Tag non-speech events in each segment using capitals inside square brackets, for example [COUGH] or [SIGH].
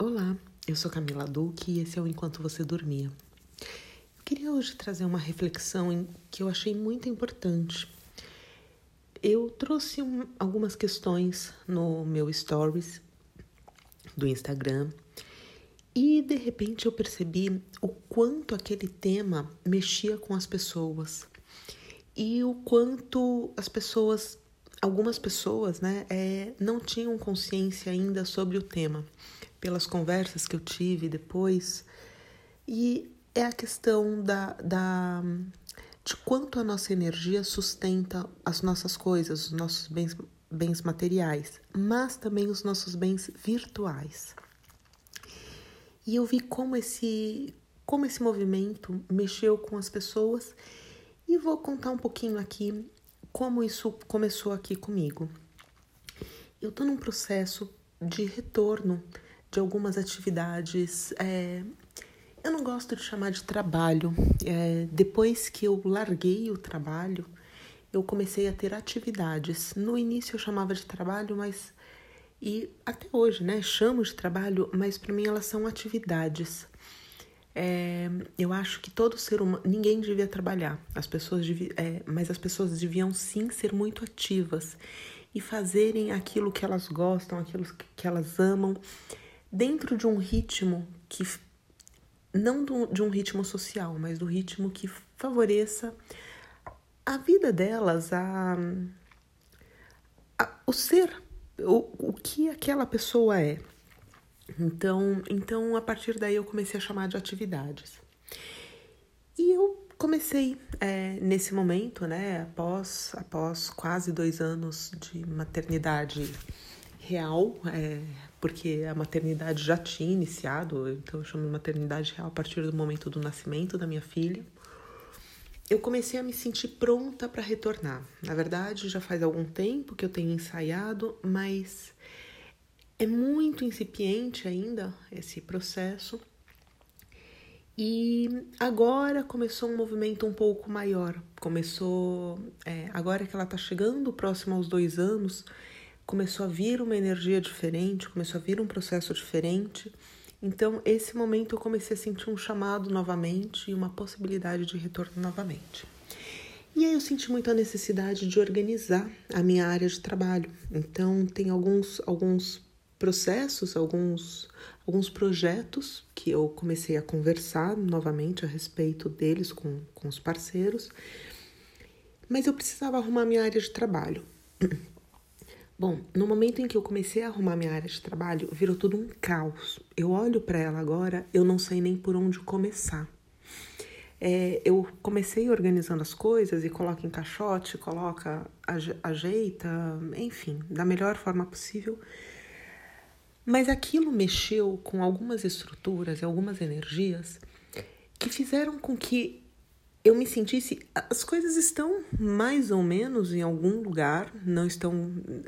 Olá, eu sou Camila Duque e esse é o Enquanto Você Dormia. Eu queria hoje trazer uma reflexão que eu achei muito importante. Eu trouxe um, algumas questões no meu stories do Instagram e de repente eu percebi o quanto aquele tema mexia com as pessoas e o quanto as pessoas, algumas pessoas, né, é, não tinham consciência ainda sobre o tema pelas conversas que eu tive depois, e é a questão da, da de quanto a nossa energia sustenta as nossas coisas, os nossos bens, bens materiais, mas também os nossos bens virtuais. E eu vi como esse, como esse movimento mexeu com as pessoas e vou contar um pouquinho aqui como isso começou aqui comigo. Eu estou num processo de retorno de algumas atividades. É, eu não gosto de chamar de trabalho. É, depois que eu larguei o trabalho, eu comecei a ter atividades. No início eu chamava de trabalho, mas e até hoje, né? Chamo de trabalho, mas para mim elas são atividades. É, eu acho que todo ser humano, ninguém devia trabalhar, as pessoas devi, é, mas as pessoas deviam sim ser muito ativas e fazerem aquilo que elas gostam, aquilo que elas amam dentro de um ritmo que não de um ritmo social, mas do ritmo que favoreça a vida delas, a, a o ser, o, o que aquela pessoa é. Então, então, a partir daí eu comecei a chamar de atividades. E eu comecei é, nesse momento, né, após, após quase dois anos de maternidade real, é, porque a maternidade já tinha iniciado, então eu chamo de maternidade real a partir do momento do nascimento da minha filha. Eu comecei a me sentir pronta para retornar. Na verdade, já faz algum tempo que eu tenho ensaiado, mas é muito incipiente ainda esse processo. E agora começou um movimento um pouco maior. Começou, é, agora que ela está chegando próximo aos dois anos, começou a vir uma energia diferente, começou a vir um processo diferente. Então, esse momento eu comecei a sentir um chamado novamente e uma possibilidade de retorno novamente. E aí eu senti muito a necessidade de organizar a minha área de trabalho. Então, tem alguns, alguns processos, alguns, alguns projetos que eu comecei a conversar novamente a respeito deles com, com os parceiros, mas eu precisava arrumar minha área de trabalho. Bom, no momento em que eu comecei a arrumar minha área de trabalho, virou tudo um caos. Eu olho para ela agora, eu não sei nem por onde começar. É, eu comecei organizando as coisas e coloca em caixote, coloca, ajeita, enfim, da melhor forma possível. Mas aquilo mexeu com algumas estruturas e algumas energias que fizeram com que eu me sentisse. As coisas estão mais ou menos em algum lugar, não estão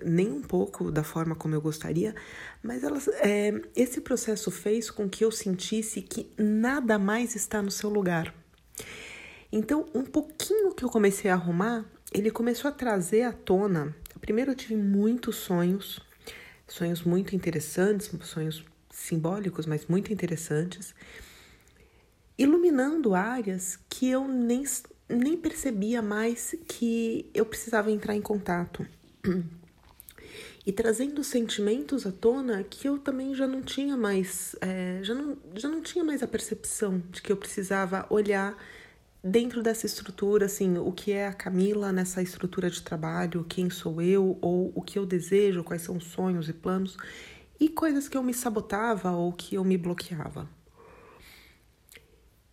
nem um pouco da forma como eu gostaria, mas elas, é, esse processo fez com que eu sentisse que nada mais está no seu lugar. Então, um pouquinho que eu comecei a arrumar, ele começou a trazer à tona. Primeiro, eu tive muitos sonhos, sonhos muito interessantes, sonhos simbólicos, mas muito interessantes iluminando áreas que eu nem, nem percebia mais que eu precisava entrar em contato. [CLEARS THROAT] E trazendo sentimentos à tona que eu também já não tinha mais, é, já, não, já não tinha mais a percepção de que eu precisava olhar dentro dessa estrutura, assim, o que é a Camila nessa estrutura de trabalho, quem sou eu, ou o que eu desejo, quais são os sonhos e planos, e coisas que eu me sabotava ou que eu me bloqueava.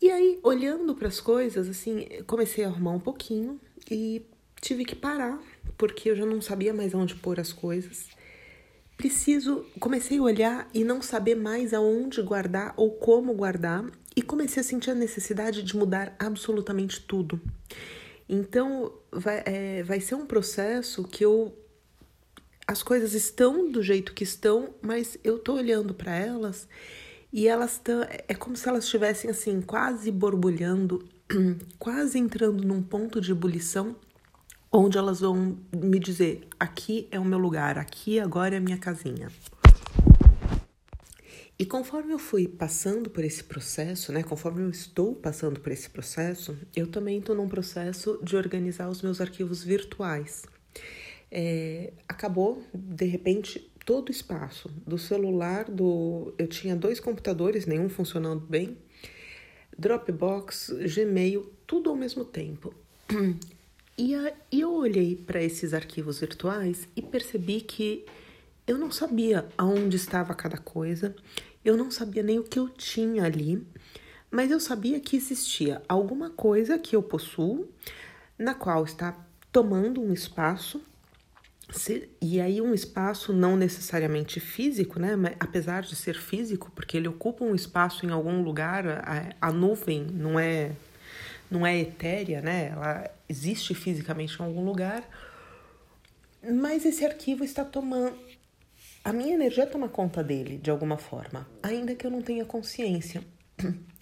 E aí, olhando para as coisas, assim, comecei a arrumar um pouquinho e tive que parar, porque eu já não sabia mais onde pôr as coisas. Preciso, comecei a olhar e não saber mais aonde guardar ou como guardar, e comecei a sentir a necessidade de mudar absolutamente tudo. Então, vai, é, vai ser um processo que eu. As coisas estão do jeito que estão, mas eu tô olhando para elas e elas estão. É como se elas estivessem assim, quase borbulhando, [CLEARS THROAT] quase entrando num ponto de ebulição, onde elas vão me dizer: aqui é o meu lugar, aqui agora é a minha casinha. E conforme eu fui passando por esse processo, né, conforme eu estou passando por esse processo, eu também estou num processo de organizar os meus arquivos virtuais. É, acabou, de repente, todo o espaço do celular, do eu tinha dois computadores, nenhum funcionando bem, Dropbox, Gmail, tudo ao mesmo tempo. E, eu olhei para esses arquivos virtuais e percebi que eu não sabia aonde estava cada coisa, eu não sabia nem o que eu tinha ali, mas eu sabia que existia alguma coisa que eu possuo, na qual está tomando um espaço, e aí um espaço não necessariamente físico, né? Mas, apesar de ser físico, porque ele ocupa um espaço em algum lugar, a, a nuvem não é não é etérea, né? Ela existe fisicamente em algum lugar, mas esse arquivo está tomando a minha energia toma conta dele de alguma forma, ainda que eu não tenha consciência.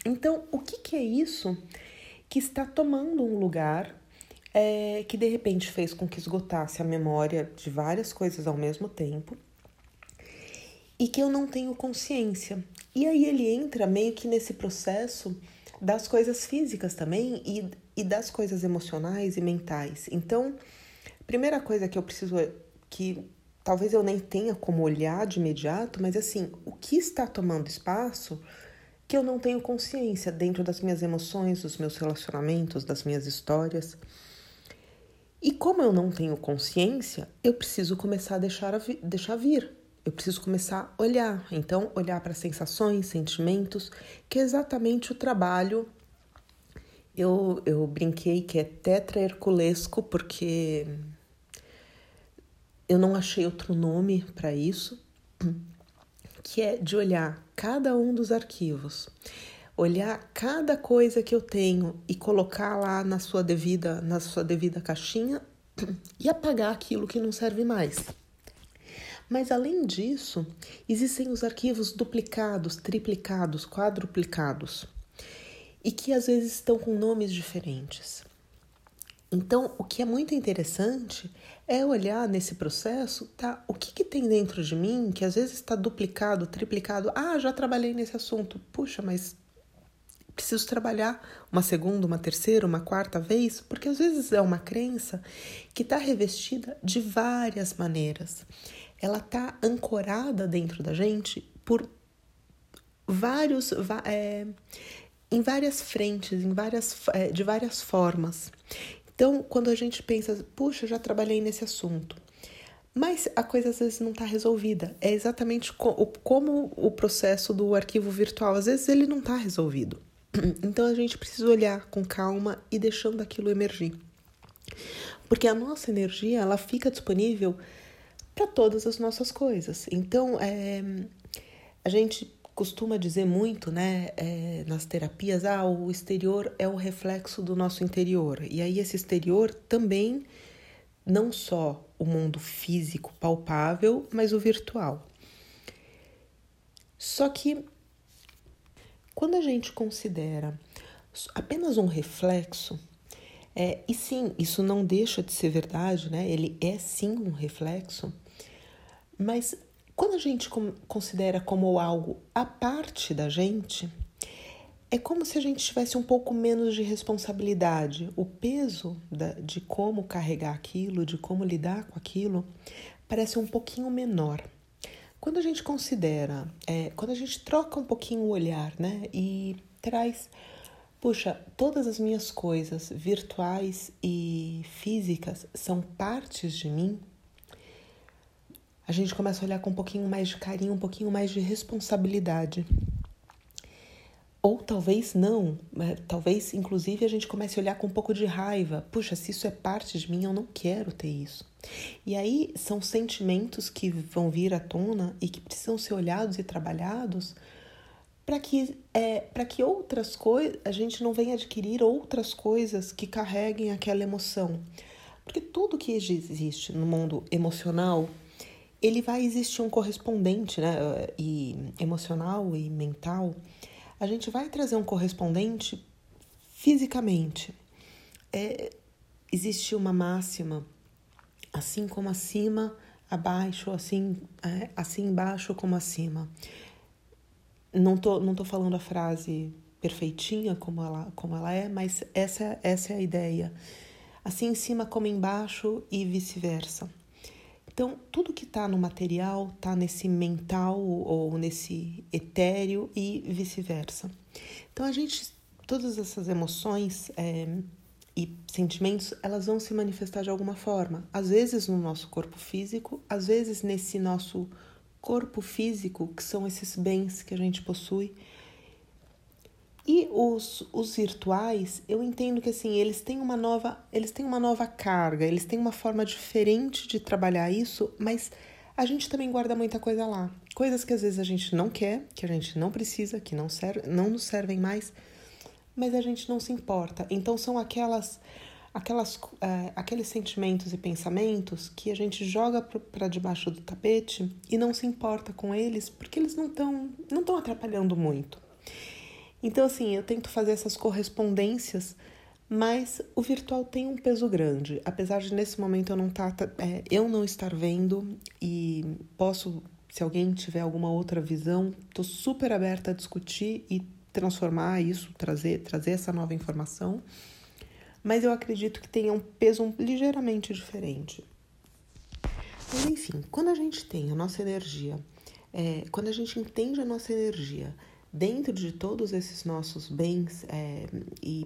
Então, o que, que é isso que está tomando um lugar é, que de repente fez com que esgotasse a memória de várias coisas ao mesmo tempo e que eu não tenho consciência? E aí ele entra meio que nesse processo das coisas físicas também e, e das coisas emocionais e mentais. Então, primeira coisa que eu preciso que talvez eu nem tenha como olhar de imediato, mas assim, o que está tomando espaço que eu não tenho consciência dentro das minhas emoções, dos meus relacionamentos, das minhas histórias. E como eu não tenho consciência, eu preciso começar a deixar, a vi deixar vir. Eu preciso começar a olhar. Então, olhar para sensações, sentimentos, que é exatamente o trabalho. Eu, eu brinquei que é tetraherculesco, porque eu não achei outro nome para isso, [CLEARS THROAT] que é de olhar cada um dos arquivos, olhar cada coisa que eu tenho e colocar lá na sua devida, na sua devida caixinha [CLEARS THROAT] e apagar aquilo que não serve mais. Mas além disso, existem os arquivos duplicados, triplicados, quadruplicados e que às vezes estão com nomes diferentes. Então, o que é muito interessante é olhar nesse processo, tá? O que, que tem dentro de mim que às vezes está duplicado, triplicado? Ah, já trabalhei nesse assunto. Puxa, mas preciso trabalhar uma segunda, uma terceira, uma quarta vez, porque às vezes é uma crença que está revestida de várias maneiras. Ela está ancorada dentro da gente por vários, é, em várias frentes, em várias, é, de várias formas. Então, quando a gente pensa, puxa, já trabalhei nesse assunto, mas a coisa às vezes não está resolvida. É exatamente co como o processo do arquivo virtual, às vezes ele não está resolvido. [CLEARS THROAT] Então a gente precisa olhar com calma e deixando aquilo emergir. Porque a nossa energia, ela fica disponível para todas as nossas coisas. Então, é, a gente costuma dizer muito, né, é, nas terapias, ah, o exterior é o reflexo do nosso interior. E aí esse exterior também não só o mundo físico palpável, mas o virtual. Só que quando a gente considera apenas um reflexo, é, e sim, isso não deixa de ser verdade, né? Ele é sim um reflexo, mas quando a gente considera como algo a parte da gente, é como se a gente tivesse um pouco menos de responsabilidade. O peso da, de como carregar aquilo, de como lidar com aquilo, parece um pouquinho menor. Quando a gente considera, é, quando a gente troca um pouquinho o olhar, né, e traz, puxa, todas as minhas coisas virtuais e físicas são partes de mim, a gente começa a olhar com um pouquinho mais de carinho, um pouquinho mais de responsabilidade. Ou talvez não, né? talvez inclusive a gente comece a olhar com um pouco de raiva. Puxa, se isso é parte de mim, eu não quero ter isso. E aí são sentimentos que vão vir à tona e que precisam ser olhados e trabalhados para que, é, que outras coisas, a gente não venha adquirir outras coisas que carreguem aquela emoção. Porque tudo que existe no mundo emocional ele vai existir um correspondente, né? E emocional e mental. A gente vai trazer um correspondente fisicamente. É, existe uma máxima, assim como acima, abaixo, assim, é, assim embaixo como acima. não tô, não tô falando a frase perfeitinha como ela, como ela é, mas essa, essa é a ideia. Assim em cima como embaixo e vice-versa. Então, tudo que está no material está nesse mental ou nesse etéreo e vice-versa. Então, a gente, todas essas emoções é, e sentimentos, elas vão se manifestar de alguma forma. Às vezes no nosso corpo físico, às vezes nesse nosso corpo físico, que são esses bens que a gente possui. E os, os virtuais, eu entendo que assim, eles têm uma nova, eles têm uma nova carga, eles têm uma forma diferente de trabalhar isso, mas a gente também guarda muita coisa lá. Coisas que às vezes a gente não quer, que a gente não precisa, que não, serve, não nos servem mais, mas a gente não se importa. Então são aquelas aquelas, é, aqueles sentimentos e pensamentos que a gente joga para debaixo do tapete e não se importa com eles porque eles não estão não tão atrapalhando muito. Então, assim, eu tento fazer essas correspondências, mas o virtual tem um peso grande. Apesar de nesse momento eu não, tá, é, eu não estar vendo e posso, se alguém tiver alguma outra visão, estou super aberta a discutir e transformar isso, trazer, trazer essa nova informação mas eu acredito que tenha um peso ligeiramente diferente. Mas enfim, quando a gente tem a nossa energia, é, quando a gente entende a nossa energia dentro de todos esses nossos bens é, e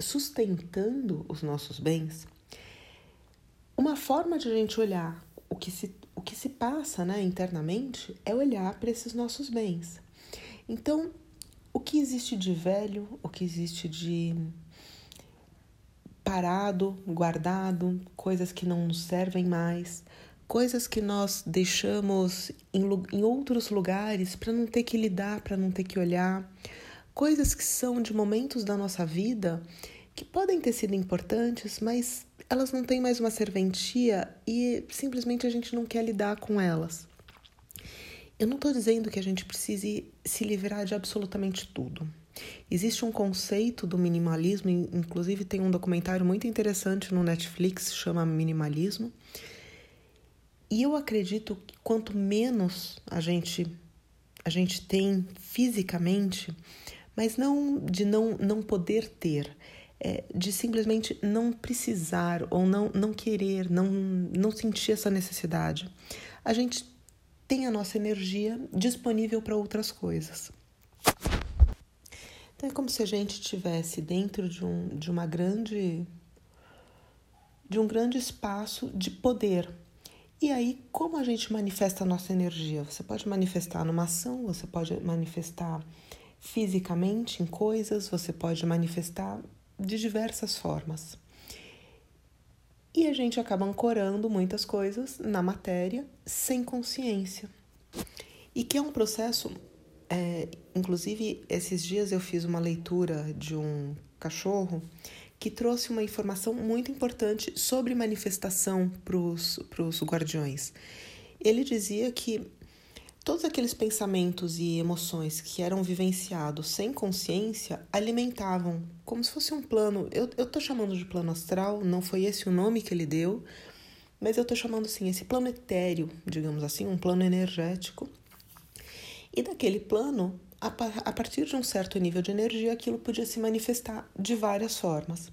sustentando os nossos bens, uma forma de a gente olhar o que se, o que se passa né, internamente é olhar para esses nossos bens. Então, o que existe de velho, o que existe de parado, guardado, coisas que não nos servem mais, coisas que nós deixamos em, em outros lugares para não ter que lidar, para não ter que olhar, coisas que são de momentos da nossa vida que podem ter sido importantes, mas elas não têm mais uma serventia e simplesmente a gente não quer lidar com elas. Eu não estou dizendo que a gente precise se livrar de absolutamente tudo. Existe um conceito do minimalismo, inclusive tem um documentário muito interessante no Netflix, chama Minimalismo. E eu acredito que quanto menos a gente a gente tem fisicamente, mas não de não, não poder ter, é, de simplesmente não precisar ou não, não querer, não, não sentir essa necessidade. A gente tem a nossa energia disponível para outras coisas. Então é como se a gente estivesse dentro de, um, de uma grande de um grande espaço de poder. E aí, como a gente manifesta a nossa energia? Você pode manifestar numa ação, você pode manifestar fisicamente em coisas, você pode manifestar de diversas formas. E a gente acaba ancorando muitas coisas na matéria sem consciência. E que é um processo é, inclusive, esses dias eu fiz uma leitura de um cachorro que trouxe uma informação muito importante sobre manifestação para os guardiões. Ele dizia que todos aqueles pensamentos e emoções que eram vivenciados sem consciência alimentavam, como se fosse um plano. Eu, tô chamando de plano astral, não foi esse o nome que ele deu, mas eu tô chamando assim, esse plano etéreo, digamos assim, um plano energético e daquele plano, a, partir de um certo nível de energia, aquilo podia se manifestar de várias formas.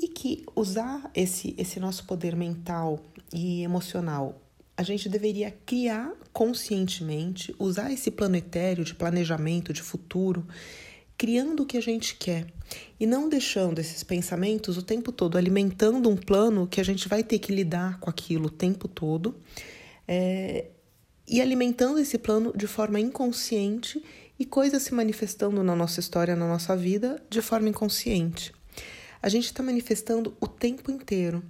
E que usar esse, esse nosso poder mental e emocional a gente deveria criar conscientemente, usar esse plano etéreo de planejamento, de futuro, criando o que a gente quer e não deixando esses pensamentos o tempo todo alimentando um plano que a gente vai ter que lidar com aquilo o tempo todo. É, e alimentando esse plano de forma inconsciente e coisas se manifestando na nossa história, na nossa vida, de forma inconsciente. A gente está manifestando o tempo inteiro.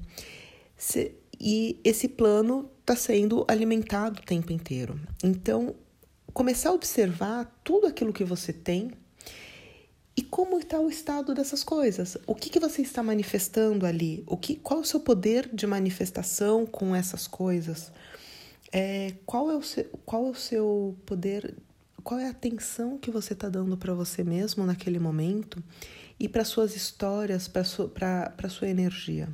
Se, e esse plano está sendo alimentado o tempo inteiro. Então, começar a observar tudo aquilo que você tem e como está o estado dessas coisas. O que, que você está manifestando ali? O que, qual é o seu poder de manifestação com essas coisas? é, qual, é o seu, qual é o seu poder, qual é a atenção que você está dando para você mesmo naquele momento e para suas histórias, para sua, sua energia.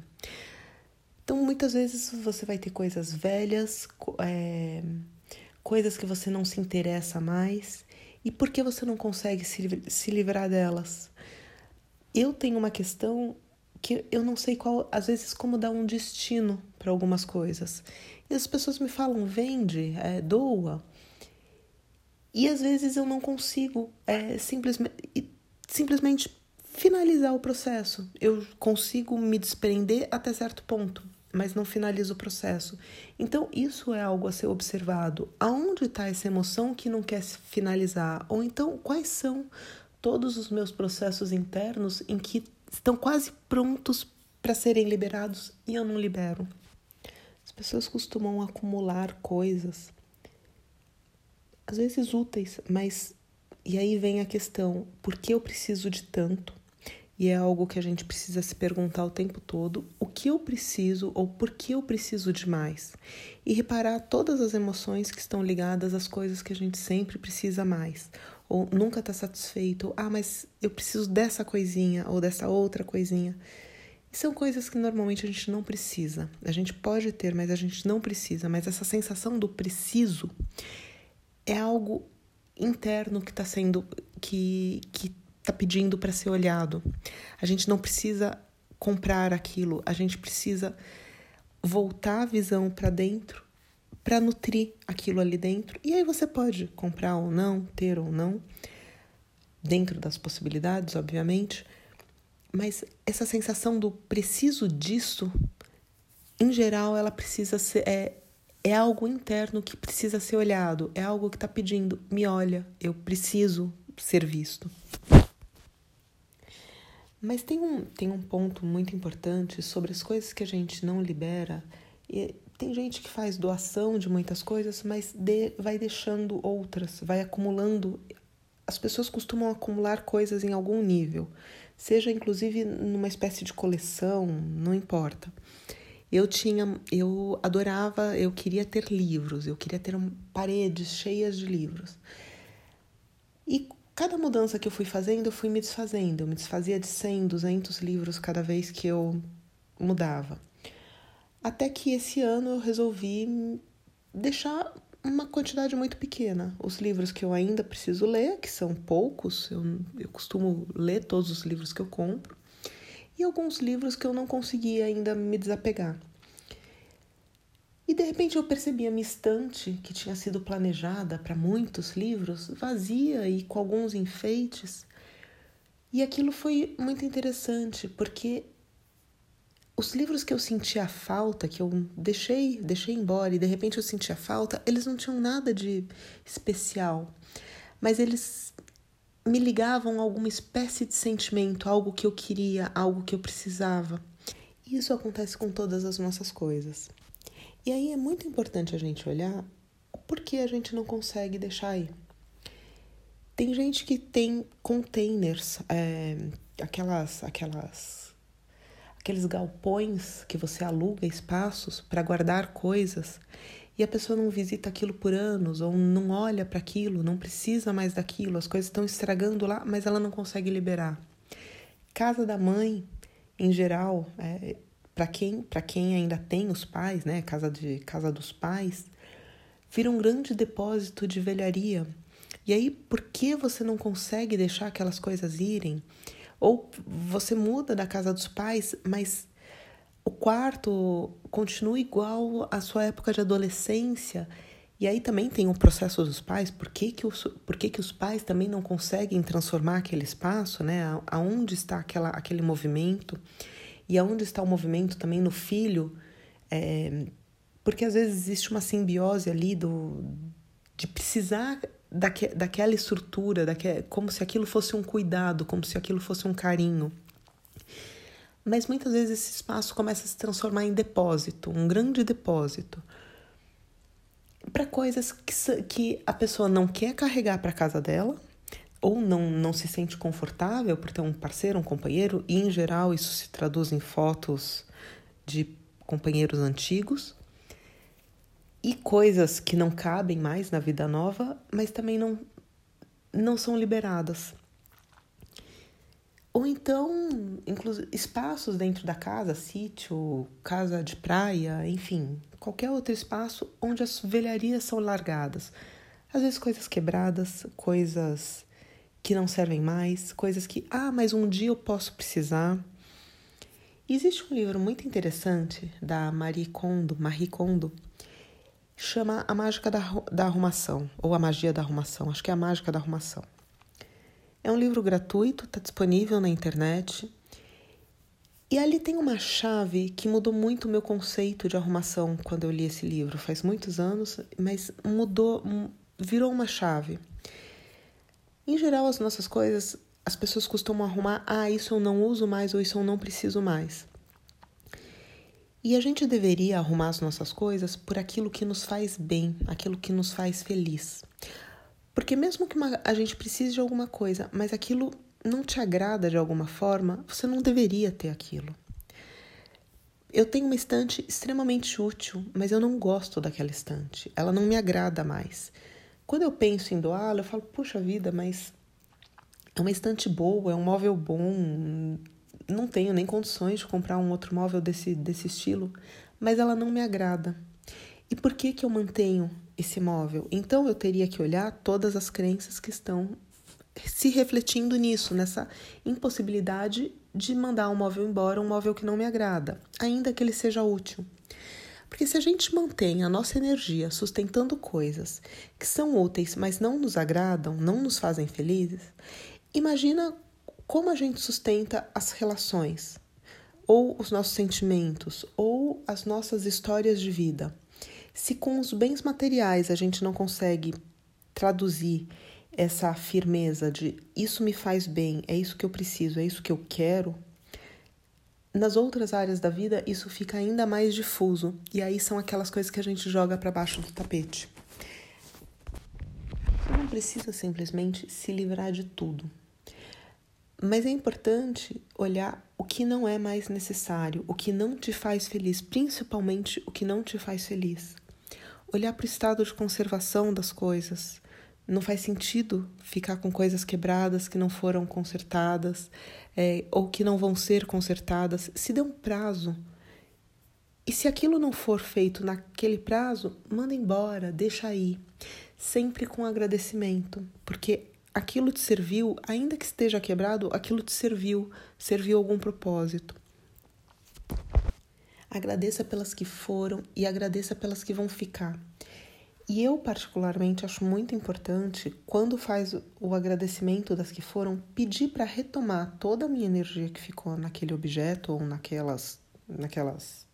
Então, muitas vezes você vai ter coisas velhas, é, coisas que você não se interessa mais, E por que você não consegue se, se livrar delas? Eu tenho uma questão que eu não sei qual, às vezes, como dar um destino para algumas coisas. E as pessoas me falam, vende, é, doa. E às vezes eu não consigo é, simplesmente, simplesmente finalizar o processo. Eu consigo me desprender até certo ponto, mas não finalizo o processo. Então, isso é algo a ser observado. Aonde está essa emoção que não quer finalizar? Ou então, quais são todos os meus processos internos em que estão quase prontos para serem liberados e eu não libero. As pessoas costumam acumular coisas, às vezes úteis, mas e aí vem a questão: por que eu preciso de tanto? E é algo que a gente precisa se perguntar o tempo todo: o que eu preciso ou por que eu preciso de mais? E reparar todas as emoções que estão ligadas às coisas que a gente sempre precisa mais ou nunca está satisfeito, ah, mas eu preciso dessa coisinha ou dessa outra coisinha. São coisas que normalmente a gente não precisa. A gente pode ter, mas a gente não precisa. Mas essa sensação do preciso é algo interno que está sendo que que está pedindo para ser olhado. A gente não precisa comprar aquilo, a gente precisa voltar a visão para dentro para nutrir aquilo ali dentro. E aí você pode comprar ou não, ter ou não, dentro das possibilidades, obviamente. Mas essa sensação do preciso disso, em geral, ela precisa ser. É, é algo interno que precisa ser olhado, é algo que está pedindo, me olha, eu preciso ser visto. Mas tem um, tem um ponto muito importante sobre as coisas que a gente não libera, e tem gente que faz doação de muitas coisas, mas de, vai deixando outras, vai acumulando. As pessoas costumam acumular coisas em algum nível, seja inclusive numa espécie de coleção, não importa. Eu tinha, eu adorava, eu queria ter livros, eu queria ter paredes cheias de livros. E cada mudança que eu fui fazendo, eu fui me desfazendo. Eu me desfazia de 100, 200 livros cada vez que eu mudava. Até que esse ano eu resolvi deixar uma quantidade muito pequena. Os livros que eu ainda preciso ler, que são poucos, eu, eu costumo ler todos os livros que eu compro, e alguns livros que eu não consegui ainda me desapegar. E de repente eu percebi a minha estante, que tinha sido planejada para muitos livros, vazia e com alguns enfeites. E aquilo foi muito interessante, porque os livros que eu sentia falta, que eu deixei, deixei embora e de repente eu sentia falta, eles não tinham nada de especial, mas eles me ligavam a alguma espécie de sentimento, algo que eu queria, algo que eu precisava. Isso acontece com todas as nossas coisas. E aí é muito importante a gente olhar por que a gente não consegue deixar aí. Tem gente que tem containers, é, aquelas, aquelas aqueles galpões que você aluga espaços para guardar coisas e a pessoa não visita aquilo por anos ou não olha para aquilo, não precisa mais daquilo, as coisas estão estragando lá, mas ela não consegue liberar. Casa da mãe, em geral, é, para quem para quem ainda tem os pais, né, casa de casa dos pais, vira um grande depósito de velharia. E aí, por que você não consegue deixar aquelas coisas irem? Ou você muda da casa dos pais, mas o quarto continua igual à sua época de adolescência. E aí também tem o processo dos pais, por que, que, os, por que, que os pais também não conseguem transformar aquele espaço, né? Aonde está aquela, aquele movimento? E aonde está o movimento também no filho? É, porque às vezes existe uma simbiose ali do, de precisar daque, daquela estrutura, daque, como se aquilo fosse um cuidado, como se aquilo fosse um carinho. Mas muitas vezes esse espaço começa a se transformar em depósito, um grande depósito, para coisas que, que a pessoa não quer carregar para casa dela, ou não, não se sente confortável por ter um parceiro, um companheiro, e em geral isso se traduz em fotos de companheiros antigos, e coisas que não cabem mais na vida nova, mas também não, não são liberadas. Ou então, espaços dentro da casa, sítio, casa de praia, enfim, qualquer outro espaço onde as velharias são largadas. Às vezes coisas quebradas, coisas que não servem mais, coisas que, ah, mas um dia eu posso precisar. Existe um livro muito interessante da Marie Kondo, Marie Kondo, chama A Mágica da, da Arrumação, ou A Magia da Arrumação, acho que é A Mágica da Arrumação. É um livro gratuito, está disponível na internet. E ali tem uma chave que mudou muito o meu conceito de arrumação quando eu li esse livro. Faz muitos anos, mas mudou, virou uma chave. Em geral, as nossas coisas, as pessoas costumam arrumar, ah, isso eu não uso mais ou isso eu não preciso mais. E a gente deveria arrumar as nossas coisas por aquilo que nos faz bem, aquilo que nos faz feliz. Porque mesmo que uma, a gente precise de alguma coisa, mas aquilo não te agrada de alguma forma, você não deveria ter aquilo. Eu tenho uma estante extremamente útil, mas eu não gosto daquela estante. Ela não me agrada mais. Quando eu penso em doá-la, eu falo, puxa vida, mas é uma estante boa, é um móvel bom, não tenho nem condições de comprar um outro móvel desse, desse estilo, mas ela não me agrada. E por que, que eu mantenho esse móvel? Então eu teria que olhar todas as crenças que estão se refletindo nisso, nessa impossibilidade de mandar um móvel embora, um móvel que não me agrada, ainda que ele seja útil. Porque se a gente mantém a nossa energia sustentando coisas que são úteis, mas não nos agradam, não nos fazem felizes, imagina como a gente sustenta as relações, ou os nossos sentimentos, ou as nossas histórias de vida. Se com os bens materiais a gente não consegue traduzir essa firmeza de isso me faz bem, é isso que eu preciso, é isso que eu quero, nas outras áreas da vida isso fica ainda mais difuso e aí são aquelas coisas que a gente joga para baixo do tapete. Você não precisa simplesmente se livrar de tudo. Mas é importante olhar o que não é mais necessário, o que não te faz feliz, principalmente o que não te faz feliz. Olhar para o estado de conservação das coisas. Não faz sentido ficar com coisas quebradas que não foram consertadas é, ou que não vão ser consertadas. Se dê um prazo. E se aquilo não for feito naquele prazo, manda embora, deixa aí. Sempre com agradecimento, porque aquilo te serviu, ainda que esteja quebrado, aquilo te serviu, serviu algum propósito. Agradeça pelas que foram e agradeça pelas que vão ficar. E eu, particularmente, acho muito importante, quando faz o agradecimento das que foram, pedir para retomar toda a minha energia que ficou naquele objeto ou naquelas. naquelas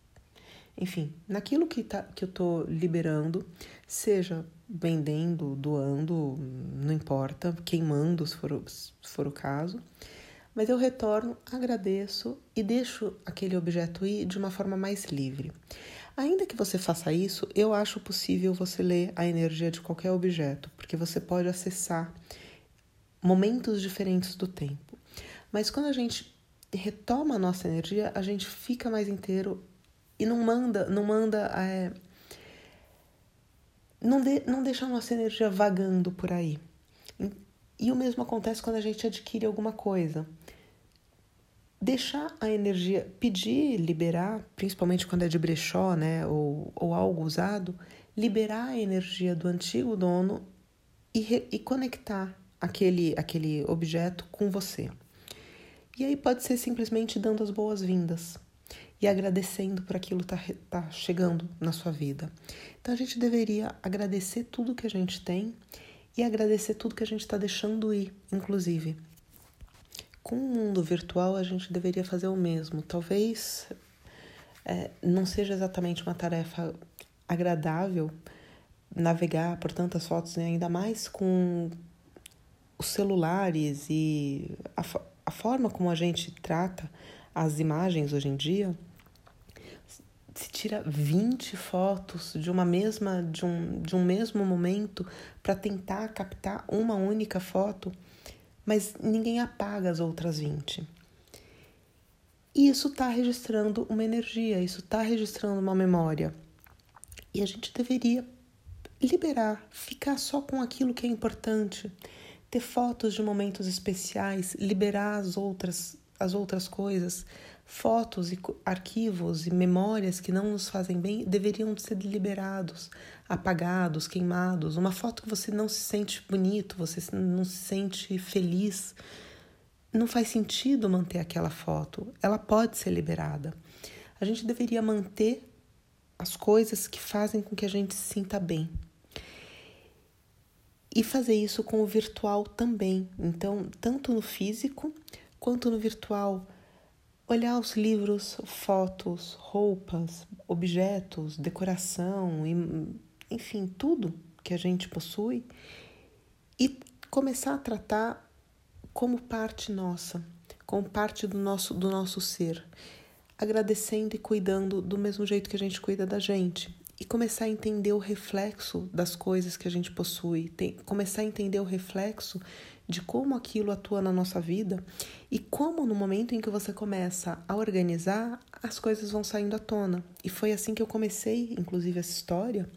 enfim, naquilo que, tá, que eu estou liberando, seja vendendo, doando, não importa, queimando se for, se for o caso. Mas eu retorno, agradeço e deixo aquele objeto ir de uma forma mais livre. Ainda que você faça isso, eu acho possível você ler a energia de qualquer objeto, porque você pode acessar momentos diferentes do tempo. Mas quando a gente retoma a nossa energia, a gente fica mais inteiro e não manda, não manda é, não, de, não deixa a nossa energia vagando por aí. E o mesmo acontece quando a gente adquire alguma coisa. Deixar a energia, pedir, liberar, principalmente quando é de brechó, né, ou, ou algo usado, liberar a energia do antigo dono e, re, e conectar aquele, aquele objeto com você. E aí pode ser simplesmente dando as boas-vindas e agradecendo por aquilo está tá chegando na sua vida. Então a gente deveria agradecer tudo que a gente tem e agradecer tudo que a gente está deixando ir, inclusive. Com o mundo virtual, a gente deveria fazer o mesmo. Talvez é, não seja exatamente uma tarefa agradável navegar por tantas fotos, e ainda mais com os celulares e a, a forma como a gente trata as imagens hoje em dia se tira 20 fotos de uma mesma de um, de um mesmo momento para tentar captar uma única foto, mas ninguém apaga as outras 20. E isso está registrando uma energia, isso está registrando uma memória. E a gente deveria liberar, ficar só com aquilo que é importante, ter fotos de momentos especiais, liberar as outras as outras coisas, fotos e arquivos e memórias que não nos fazem bem deveriam ser liberados. apagados, queimados, uma foto que você não se sente bonito, você não se sente feliz, não faz sentido manter aquela foto. Ela pode ser liberada. A gente deveria manter as coisas que fazem com que a gente se sinta bem. E fazer isso com o virtual também. Então, tanto no físico quanto no virtual, olhar os livros, fotos, roupas, objetos, decoração, enfim, tudo que a gente possui e começar a tratar como parte nossa, como parte do nosso do nosso ser, agradecendo e cuidando do mesmo jeito que a gente cuida da gente e começar a entender o reflexo das coisas que a gente possui, tem, começar a entender o reflexo de como aquilo atua na nossa vida e como no momento em que você começa a organizar, as coisas vão saindo à tona. E foi assim que eu comecei, inclusive, essa história.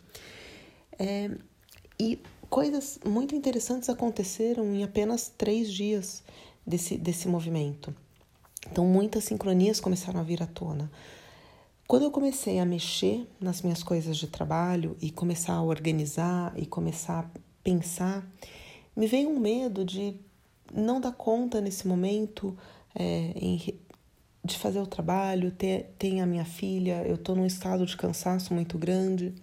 É, e coisas muito interessantes aconteceram em apenas três dias desse, desse movimento. Então, muitas sincronias começaram a vir à tona. Quando eu comecei a mexer nas minhas coisas de trabalho e começar a organizar e começar a pensar, me veio um medo de não dar conta nesse momento é, em, de fazer o trabalho, ter, a minha filha, eu estou num estado de cansaço muito grande.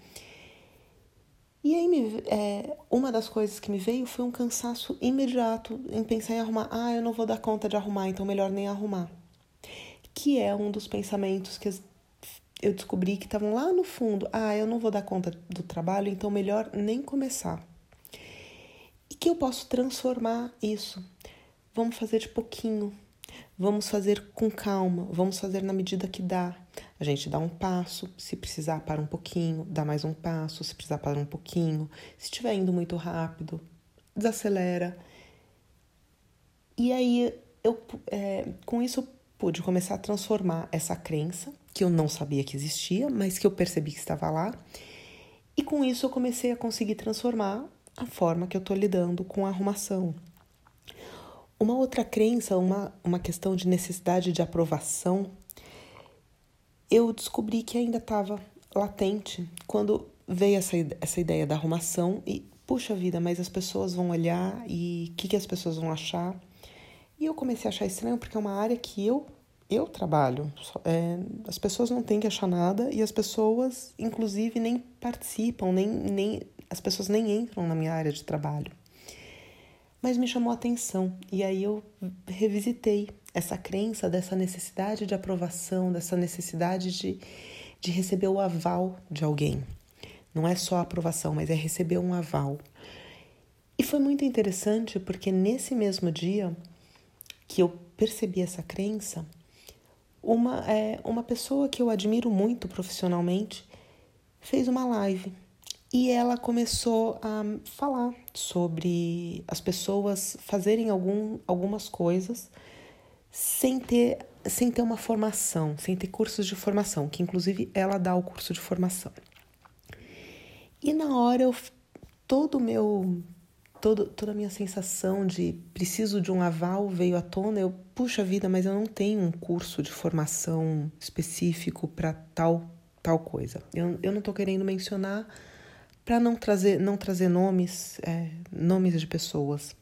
E aí, me, é, uma das coisas que me veio foi um cansaço imediato em pensar em arrumar. Ah, eu não vou dar conta de arrumar, então melhor nem arrumar. Que é um dos pensamentos que eu descobri que estavam lá no fundo. Ah, eu não vou dar conta do trabalho, então melhor nem começar. E que eu posso transformar isso. Vamos fazer de pouquinho. Vamos fazer com calma, vamos fazer na medida que dá. A gente dá um passo, se precisar para um pouquinho, dá mais um passo, se precisar para um pouquinho. Se estiver indo muito rápido, desacelera. E aí eu é, com isso eu pude começar a transformar essa crença que eu não sabia que existia, mas que eu percebi que estava lá. E com isso eu comecei a conseguir transformar a forma que eu estou lidando com a arrumação. Uma outra crença, uma, uma questão de necessidade de aprovação, eu descobri que ainda estava latente quando veio essa, essa ideia da arrumação e, puxa vida, mas as pessoas vão olhar e o que, que as pessoas vão achar? E eu comecei a achar estranho porque é uma área que eu eu trabalho. É, as pessoas não têm que achar nada e as pessoas, inclusive, nem participam, nem, nem as pessoas nem entram na minha área de trabalho. Mas me chamou a atenção e aí eu revisitei essa crença dessa necessidade de aprovação, dessa necessidade de, de receber o aval de alguém. Não é só a aprovação, mas é receber um aval. E foi muito interessante porque nesse mesmo dia que eu percebi essa crença, uma, é, uma pessoa que eu admiro muito profissionalmente fez uma live e ela começou a falar sobre as pessoas fazerem algum, algumas coisas sem ter, sem ter uma formação, sem ter cursos de formação, que inclusive ela dá o curso de formação. E na hora eu todo o meu todo, toda a minha sensação de preciso de um aval veio à tona. Eu, puxa vida, mas eu não tenho um curso de formação específico para tal, tal coisa. Eu, eu não estou querendo mencionar para não trazer, não trazer nomes, é, nomes de pessoas.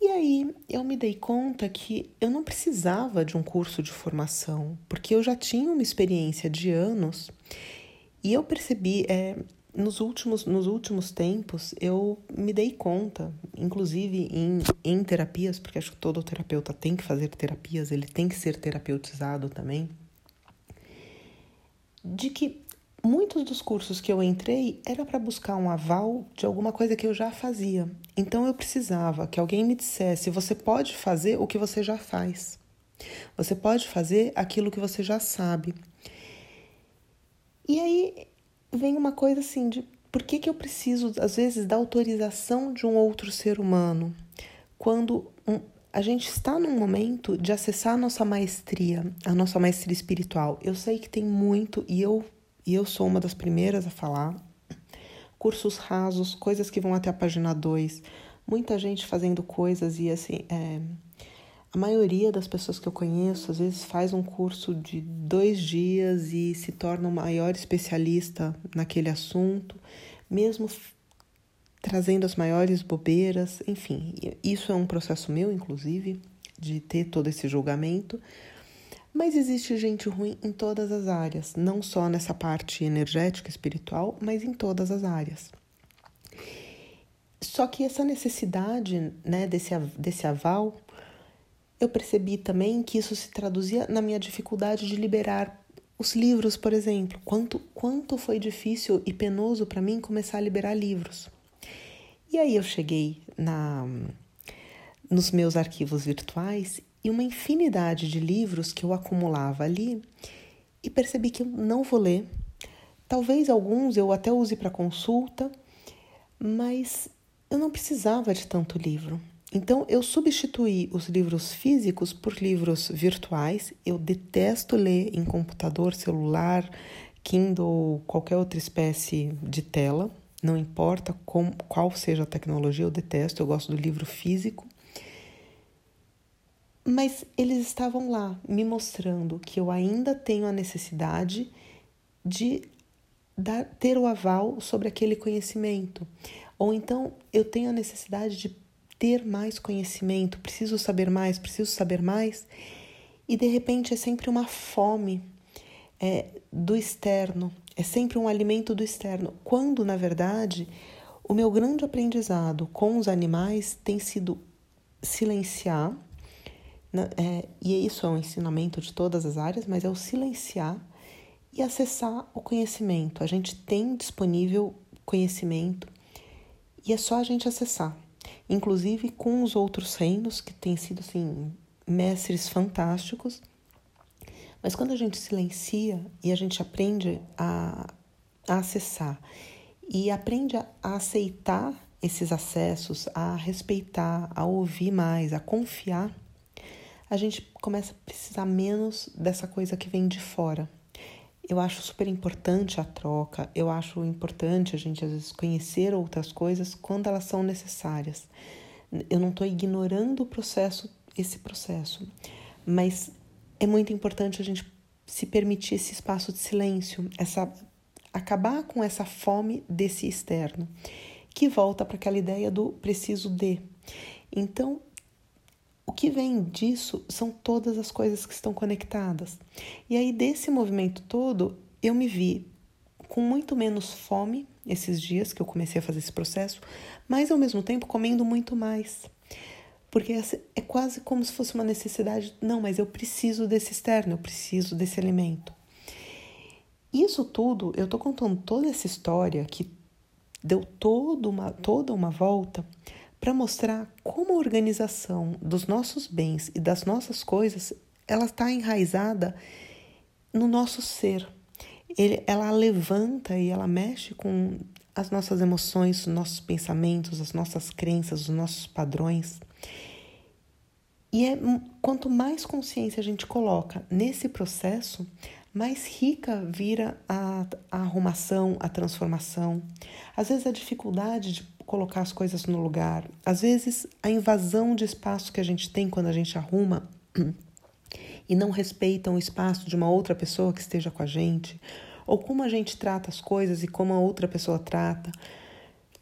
E aí eu me dei conta que eu não precisava de um curso de formação, porque eu já tinha uma experiência de anos e eu percebi, é, nos últimos, nos últimos tempos, eu me dei conta, inclusive em, em terapias, porque acho que todo terapeuta tem que fazer terapias, ele tem que ser terapeutizado também, de que muitos dos cursos que eu entrei era para buscar um aval de alguma coisa que eu já fazia. Então eu precisava que alguém me dissesse: você pode fazer o que você já faz. Você pode fazer aquilo que você já sabe. E aí vem uma coisa assim de por que, que eu preciso, às vezes, da autorização de um outro ser humano quando um, a gente está num momento de acessar a nossa maestria, a nossa maestria espiritual. Eu sei que tem muito e eu, e eu sou uma das primeiras a falar. Cursos rasos, coisas que vão até a página 2, muita gente fazendo coisas e assim. É, A maioria das pessoas que eu conheço às vezes faz um curso de dois dias e se torna o maior especialista naquele assunto, mesmo trazendo as maiores bobeiras. Enfim, isso é um processo meu, inclusive, de ter todo esse julgamento. Mas existe gente ruim em todas as áreas, não só nessa parte energética, espiritual, mas em todas as áreas. Só que essa necessidade né, desse, desse aval eu percebi também que isso se traduzia na minha dificuldade de liberar os livros, por exemplo. Quanto, quanto foi difícil e penoso para mim começar a liberar livros. E aí eu cheguei na, nos meus arquivos virtuais e uma infinidade de livros que eu acumulava ali e percebi que eu não vou ler. Talvez alguns eu até use para consulta, mas eu não precisava de tanto livro. Então, eu substituí os livros físicos por livros virtuais. Eu detesto ler em computador, celular, Kindle, qualquer outra espécie de tela. Não importa com, qual seja a tecnologia, eu detesto. Eu gosto do livro físico. Mas eles estavam lá, me mostrando que eu ainda tenho a necessidade de dar, ter o aval sobre aquele conhecimento. Ou então eu tenho a necessidade de ter mais conhecimento, preciso saber mais, preciso saber mais, e de repente é sempre uma fome é, do externo, é sempre um alimento do externo, quando na verdade o meu grande aprendizado com os animais tem sido silenciar, né, é, e isso é um ensinamento de todas as áreas, mas é o silenciar e acessar o conhecimento. A gente tem disponível conhecimento e é só a gente acessar inclusive com os outros reinos que têm sido assim mestres fantásticos. Mas quando a gente silencia e a gente aprende a, a acessar e aprende a, a aceitar esses acessos, a respeitar, a ouvir mais, a confiar, a gente começa a precisar menos dessa coisa que vem de fora. Eu acho super importante a troca, eu acho importante a gente às vezes conhecer outras coisas quando elas são necessárias. Eu não estou ignorando o processo, esse processo, mas é muito importante a gente se permitir esse espaço de silêncio, essa acabar com essa fome desse externo, que volta para aquela ideia do preciso de. Então, o que vem disso são todas as coisas que estão conectadas. E aí, desse movimento todo, eu me vi com muito menos fome esses dias que eu comecei a fazer esse processo, mas ao mesmo tempo comendo muito mais. Porque é quase como se fosse uma necessidade. Não, mas eu preciso desse externo, eu preciso desse alimento. Isso tudo, eu tô contando toda essa história que deu toda uma, toda uma volta para mostrar como a organização dos nossos bens e das nossas coisas ela está enraizada no nosso ser. Ele, ela levanta e ela mexe com as nossas emoções, os nossos pensamentos, as nossas crenças, os nossos padrões. E é quanto mais consciência a gente coloca nesse processo, mais rica vira a, a arrumação, a transformação. Às vezes a dificuldade de colocar as coisas no lugar, às vezes a invasão de espaço que a gente tem quando a gente arruma [CLEARS THROAT] e não respeitam o espaço de uma outra pessoa que esteja com a gente, ou como a gente trata as coisas e como a outra pessoa trata.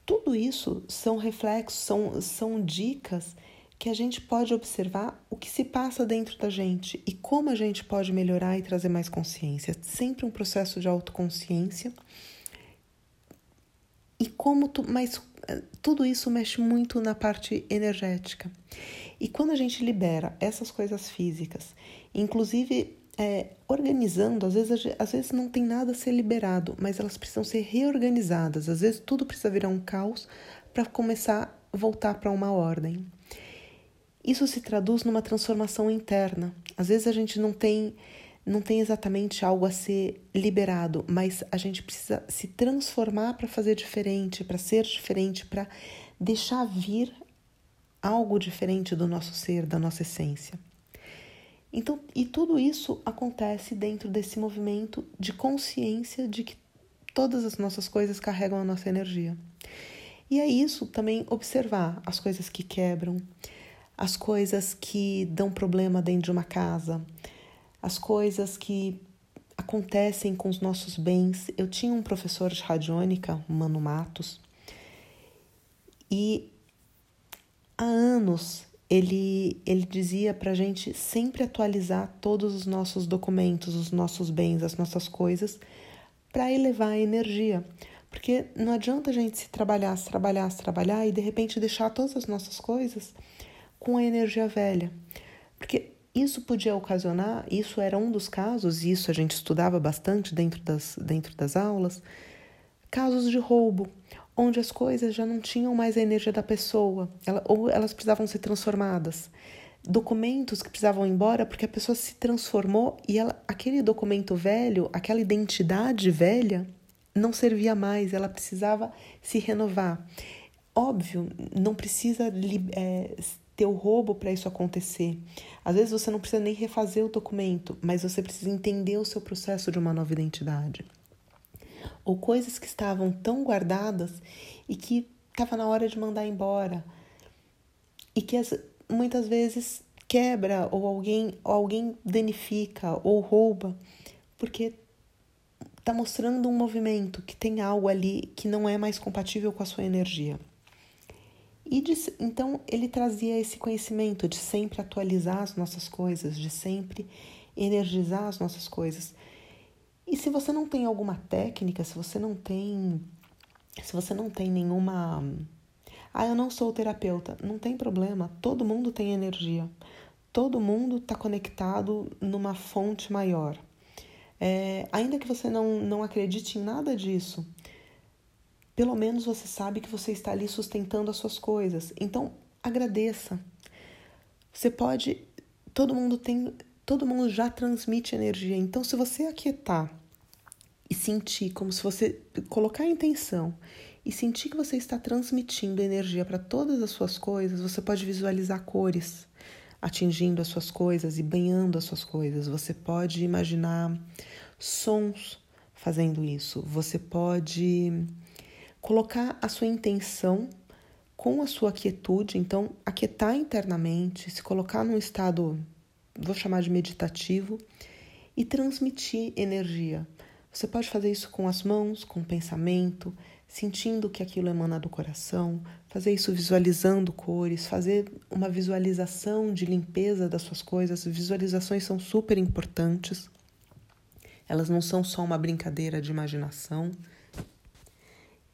Tudo isso são reflexos, são, são dicas que a gente pode observar o que se passa dentro da gente e como a gente pode melhorar e trazer mais consciência. Sempre um processo de autoconsciência. E como tu, mas eh, tudo isso mexe muito na parte energética. E quando a gente libera essas coisas físicas, inclusive é, organizando, às vezes, às vezes não tem nada a ser liberado, mas elas precisam ser reorganizadas. Às vezes tudo precisa virar um caos para começar a voltar para uma ordem. Isso se traduz numa transformação interna. Às vezes a gente não tem não tem exatamente algo a ser liberado, mas a gente precisa se transformar para fazer diferente, para ser diferente, para deixar vir algo diferente do nosso ser, da nossa essência. Então, e tudo isso acontece dentro desse movimento de consciência de que todas as nossas coisas carregam a nossa energia. E é isso também observar as coisas que quebram, as coisas que dão problema dentro de uma casa, as coisas que acontecem com os nossos bens. Eu tinha um professor de radiônica, Mano Matos, e há anos ele, ele dizia para a gente sempre atualizar todos os nossos documentos, os nossos bens, as nossas coisas, para elevar a energia. Porque não adianta a gente se trabalhar, se trabalhar, se trabalhar e de repente deixar todas as nossas coisas com a energia velha. Porque isso podia ocasionar, isso era um dos casos, e isso a gente estudava bastante dentro das, dentro das aulas, casos de roubo, onde as coisas já não tinham mais a energia da pessoa, ela, ou elas precisavam ser transformadas. Documentos que precisavam ir embora porque a pessoa se transformou e ela, aquele documento velho, aquela identidade velha, não servia mais, ela precisava se renovar. Óbvio, não precisa é, o roubo para isso acontecer. Às vezes você não precisa nem refazer o documento, mas você precisa entender o seu processo de uma nova identidade. Ou coisas que estavam tão guardadas e que estava na hora de mandar embora. E que as, muitas vezes quebra ou alguém, ou alguém danifica ou rouba, porque está mostrando um movimento que tem algo ali que não é mais compatível com a sua energia. E de, então ele trazia esse conhecimento de sempre atualizar as nossas coisas, de sempre energizar as nossas coisas. E se você não tem alguma técnica, se você não tem se você não tem nenhuma ah, eu não sou terapeuta, não tem problema, todo mundo tem energia. Todo mundo está conectado numa fonte maior. É, ainda que você não, não acredite em nada disso, pelo menos você sabe que você está ali sustentando as suas coisas. Então, agradeça. Você pode. Todo mundo tem. Todo mundo já transmite energia. Então, se você aquietar e sentir como se você colocar a intenção e sentir que você está transmitindo energia para todas as suas coisas, você pode visualizar cores atingindo as suas coisas e banhando as suas coisas. Você pode imaginar sons fazendo isso. Você pode colocar a sua intenção com a sua quietude, então aquietar internamente, se colocar num estado, vou chamar de meditativo, e transmitir energia. Você pode fazer isso com as mãos, com o pensamento, sentindo que aquilo emana do coração, fazer isso visualizando cores, fazer uma visualização de limpeza das suas coisas. Visualizações são super importantes. Elas não são só uma brincadeira de imaginação.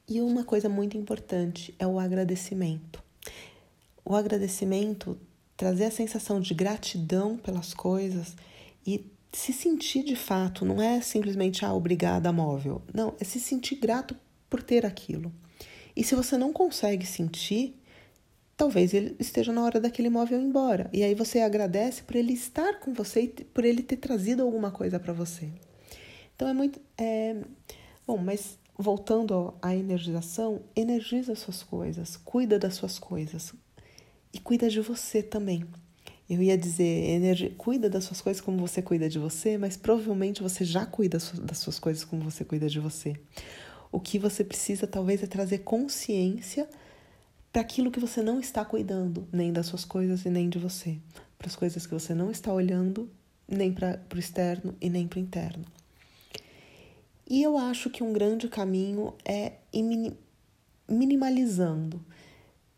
E uma coisa muito importante é o agradecimento. O agradecimento trazer a sensação de gratidão pelas coisas e se sentir de fato, não é simplesmente ah, obrigada, móvel. Não, é se sentir grato por ter aquilo. E se você não consegue sentir, talvez ele esteja na hora daquele móvel ir embora. E aí você agradece por ele estar com você e por ele ter trazido alguma coisa para você. Então é muito. É... Bom, mas voltando à energização, energiza suas coisas, cuida das suas coisas e cuida de você também. Eu ia dizer, energia, cuida das suas coisas como você cuida de você, mas provavelmente você já cuida das suas coisas como você cuida de você. O que você precisa talvez é trazer consciência para aquilo que você não está cuidando, nem das suas coisas e nem de você, para as coisas que você não está olhando, nem para o externo e nem para o interno. E eu acho que um grande caminho é ir minimalizando,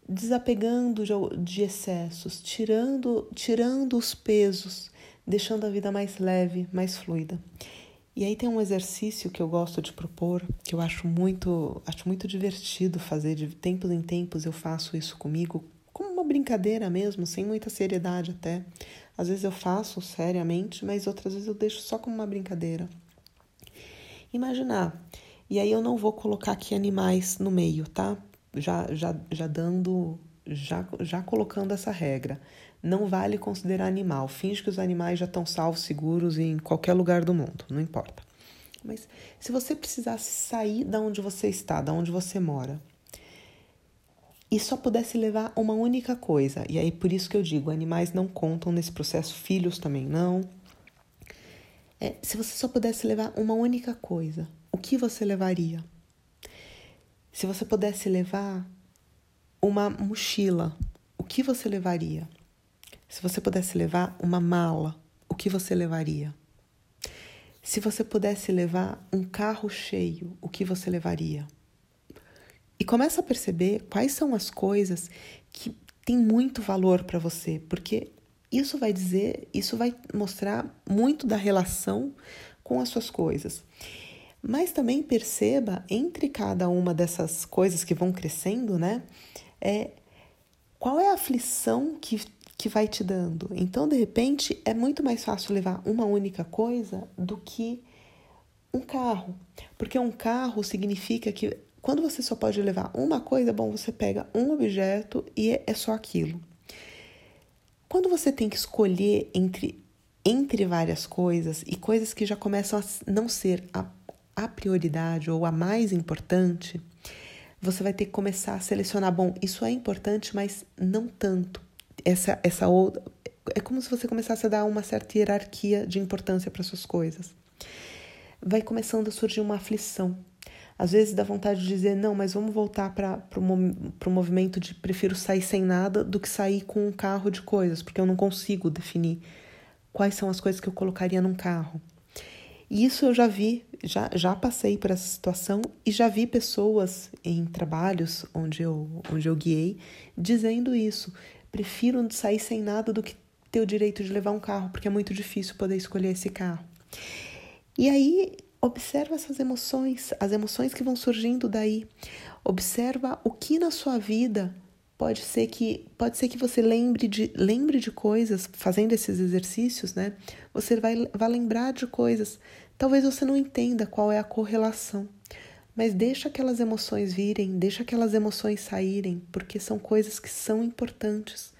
desapegando de excessos, tirando, tirando os pesos, deixando a vida mais leve, mais fluida. E aí tem um exercício que eu gosto de propor, que eu acho muito, acho muito divertido fazer, de tempos em tempos eu faço isso comigo, como uma brincadeira mesmo, sem muita seriedade até. Às vezes eu faço seriamente, mas outras vezes eu deixo só como uma brincadeira imaginar. E aí eu não vou colocar aqui animais no meio, tá? Já, já, já dando, já, já colocando essa regra. Não vale considerar animal. Finge que os animais já estão salvos, seguros em qualquer lugar do mundo, não importa. Mas se você precisasse sair da onde você está, da onde você mora, e só pudesse levar uma única coisa, e aí por isso que eu digo, animais não contam nesse processo, filhos também não, é, se você só pudesse levar uma única coisa, o que você levaria? Se você pudesse levar uma mochila, o que você levaria? Se você pudesse levar uma mala, o que você levaria? Se você pudesse levar um carro cheio, o que você levaria? E começa a perceber quais são as coisas que têm muito valor para você, porque isso vai dizer, isso vai mostrar muito da relação com as suas coisas. Mas também perceba entre cada uma dessas coisas que vão crescendo, né? É, qual é a aflição que, que vai te dando? Então, de repente, é muito mais fácil levar uma única coisa do que um carro. Porque um carro significa que quando você só pode levar uma coisa, bom, você pega um objeto e é, é só aquilo. Quando você tem que escolher entre, entre várias coisas e coisas que já começam a não ser a, a prioridade ou a mais importante, você vai ter que começar a selecionar, bom, isso é importante, mas não tanto. Essa essa outra é como se você começasse a dar uma certa hierarquia de importância para suas coisas. Vai começando a surgir uma aflição. Às vezes dá vontade de dizer, não, mas vamos voltar para o movimento de prefiro sair sem nada do que sair com um carro de coisas, porque eu não consigo definir quais são as coisas que eu colocaria num carro. E isso eu já vi, já, já passei por essa situação e já vi pessoas em trabalhos onde eu, onde eu guiei dizendo isso. Prefiro sair sem nada do que ter o direito de levar um carro, porque é muito difícil poder escolher esse carro. E aí, observa essas emoções, as emoções que vão surgindo daí. Observa o que na sua vida pode ser que pode ser que você lembre de lembre de coisas fazendo esses exercícios, né? Você vai, vai lembrar de coisas. Talvez você não entenda qual é a correlação, mas deixa aquelas emoções virem, deixa aquelas emoções saírem, porque são coisas que são importantes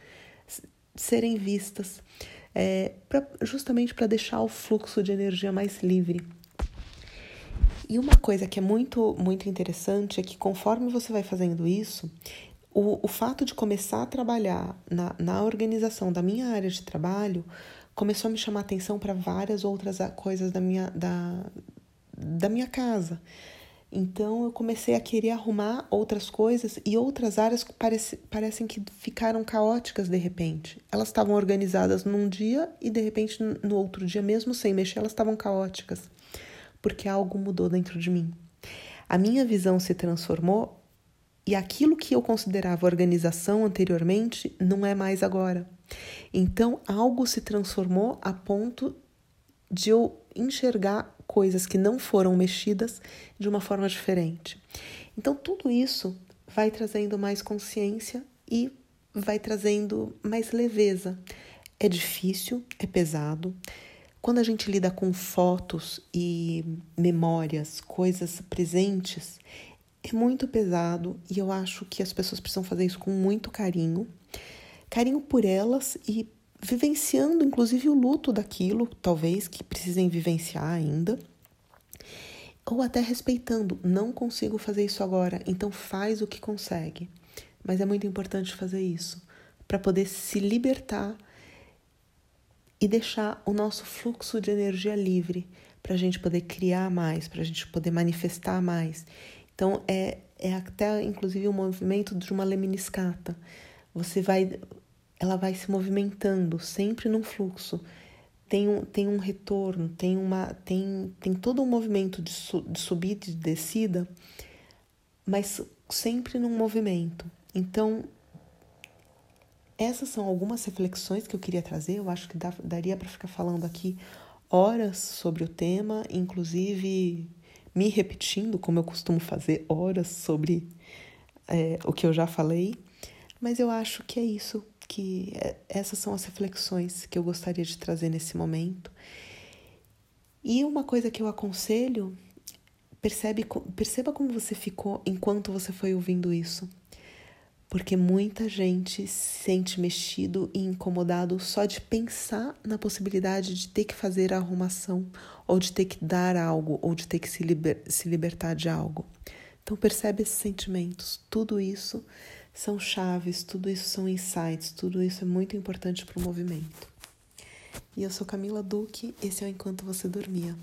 serem vistas, é, pra, justamente para deixar o fluxo de energia mais livre. E uma coisa que é muito, muito interessante é que conforme você vai fazendo isso, o, o fato de começar a trabalhar na, na organização da minha área de trabalho começou a me chamar atenção para várias outras coisas da minha, da, da minha casa. Então eu comecei a querer arrumar outras coisas e outras áreas parece, parecem que ficaram caóticas de repente. Elas estavam organizadas num dia e de repente no outro dia, mesmo sem mexer, elas estavam caóticas, porque algo mudou dentro de mim. A minha visão se transformou e aquilo que eu considerava organização anteriormente não é mais agora. Então, algo se transformou a ponto de eu enxergar coisas que não foram mexidas de uma forma diferente. Então, tudo isso vai trazendo mais consciência e vai trazendo mais leveza. É difícil, é pesado. Quando a gente lida com fotos e memórias, coisas presentes, é muito pesado e eu acho que as pessoas precisam fazer isso com muito carinho carinho por elas e vivenciando inclusive o luto daquilo, talvez que precisem vivenciar ainda. Ou até respeitando, não consigo fazer isso agora, então faz o que consegue. Mas é muito importante fazer isso para poder se libertar e deixar o nosso fluxo de energia livre, para a gente poder criar mais, para a gente poder manifestar mais. Então, é, é até inclusive um movimento de uma lemniscata. Você vai, ela vai se movimentando sempre num fluxo. Tem um, tem um retorno, tem, uma, tem, tem todo um movimento de, su, de subida e de descida, mas sempre num movimento. Então, essas são algumas reflexões que eu queria trazer. Eu acho que dá, daria para ficar falando aqui horas sobre o tema, inclusive me repetindo, como eu costumo fazer, horas sobre é, o que eu já falei, mas eu acho que é isso, que é, essas são as reflexões que eu gostaria de trazer nesse momento. E uma coisa que eu aconselho, percebe, perceba como você ficou enquanto você foi ouvindo isso porque muita gente se sente mexido e incomodado só de pensar na possibilidade de ter que fazer a arrumação, ou de ter que dar algo, ou de ter que se, liber se libertar de algo. Então percebe esses sentimentos, tudo isso são chaves, tudo isso são insights, tudo isso é muito importante para o movimento. E eu sou Camila Duque, esse é o Enquanto Você Dormia.